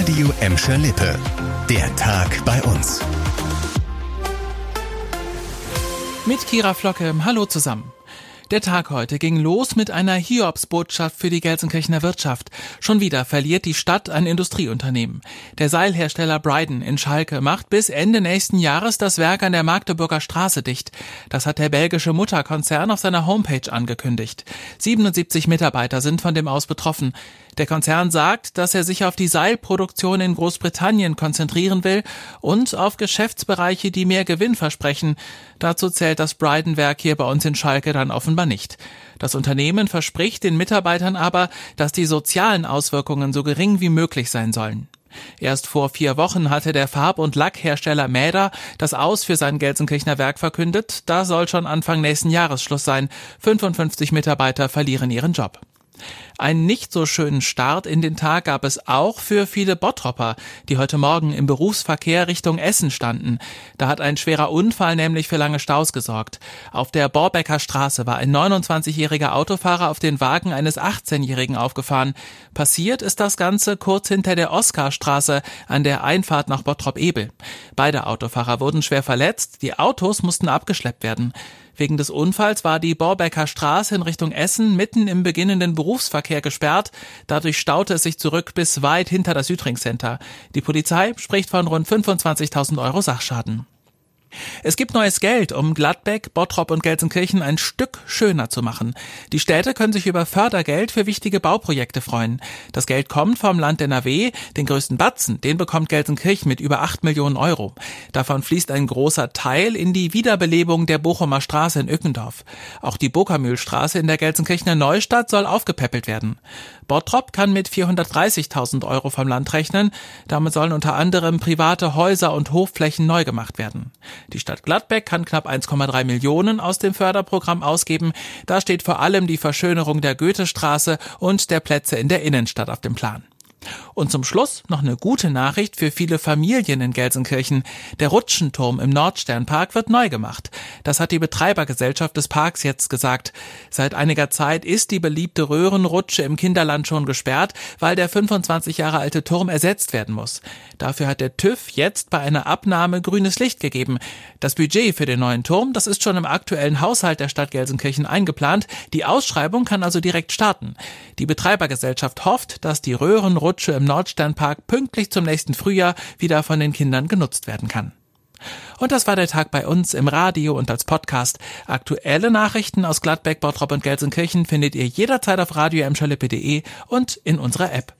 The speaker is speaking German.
Radio Emscher Lippe. Der Tag bei uns. Mit Kira Flocke, hallo zusammen. Der Tag heute ging los mit einer Hiobsbotschaft für die Gelsenkirchener Wirtschaft. Schon wieder verliert die Stadt ein Industrieunternehmen. Der Seilhersteller Bryden in Schalke macht bis Ende nächsten Jahres das Werk an der Magdeburger Straße dicht. Das hat der belgische Mutterkonzern auf seiner Homepage angekündigt. 77 Mitarbeiter sind von dem aus betroffen. Der Konzern sagt, dass er sich auf die Seilproduktion in Großbritannien konzentrieren will und auf Geschäftsbereiche, die mehr Gewinn versprechen. Dazu zählt das Bryden-Werk hier bei uns in Schalke dann offenbar nicht. Das Unternehmen verspricht den Mitarbeitern aber, dass die sozialen Auswirkungen so gering wie möglich sein sollen. Erst vor vier Wochen hatte der Farb- und Lackhersteller Mäder das Aus für sein Gelsenkirchener Werk verkündet. Da soll schon Anfang nächsten Jahres Schluss sein. 55 Mitarbeiter verlieren ihren Job. Einen nicht so schönen Start in den Tag gab es auch für viele Bottropper, die heute Morgen im Berufsverkehr Richtung Essen standen. Da hat ein schwerer Unfall nämlich für lange Staus gesorgt. Auf der Borbecker Straße war ein 29-jähriger Autofahrer auf den Wagen eines 18-jährigen aufgefahren. Passiert ist das Ganze kurz hinter der Oskarstraße an der Einfahrt nach Bottrop-Ebel. Beide Autofahrer wurden schwer verletzt, die Autos mussten abgeschleppt werden. Wegen des Unfalls war die Borbecker Straße in Richtung Essen mitten im beginnenden Berufsverkehr gesperrt. Dadurch staute es sich zurück bis weit hinter das Südring Center. Die Polizei spricht von rund 25.000 Euro Sachschaden. Es gibt neues Geld, um Gladbeck, Bottrop und Gelsenkirchen ein Stück schöner zu machen. Die Städte können sich über Fördergeld für wichtige Bauprojekte freuen. Das Geld kommt vom Land NRW. Den größten Batzen, den bekommt Gelsenkirchen mit über 8 Millionen Euro. Davon fließt ein großer Teil in die Wiederbelebung der Bochumer Straße in Ückendorf. Auch die Bokermühlstraße in der Gelsenkirchener Neustadt soll aufgepäppelt werden. Bottrop kann mit 430.000 Euro vom Land rechnen. Damit sollen unter anderem private Häuser und Hofflächen neu gemacht werden. Die Stadt Gladbeck kann knapp 1,3 Millionen aus dem Förderprogramm ausgeben. Da steht vor allem die Verschönerung der Goethestraße und der Plätze in der Innenstadt auf dem Plan. Und zum Schluss noch eine gute Nachricht für viele Familien in Gelsenkirchen. Der Rutschenturm im Nordsternpark wird neu gemacht. Das hat die Betreibergesellschaft des Parks jetzt gesagt. Seit einiger Zeit ist die beliebte Röhrenrutsche im Kinderland schon gesperrt, weil der 25 Jahre alte Turm ersetzt werden muss. Dafür hat der TÜV jetzt bei einer Abnahme grünes Licht gegeben. Das Budget für den neuen Turm, das ist schon im aktuellen Haushalt der Stadt Gelsenkirchen eingeplant. Die Ausschreibung kann also direkt starten. Die Betreibergesellschaft hofft, dass die Röhrenrutsche Rutsche im Nordsternpark pünktlich zum nächsten Frühjahr wieder von den Kindern genutzt werden kann. Und das war der Tag bei uns im Radio und als Podcast. Aktuelle Nachrichten aus Gladbeck, Bottrop und Gelsenkirchen findet ihr jederzeit auf radio und in unserer App.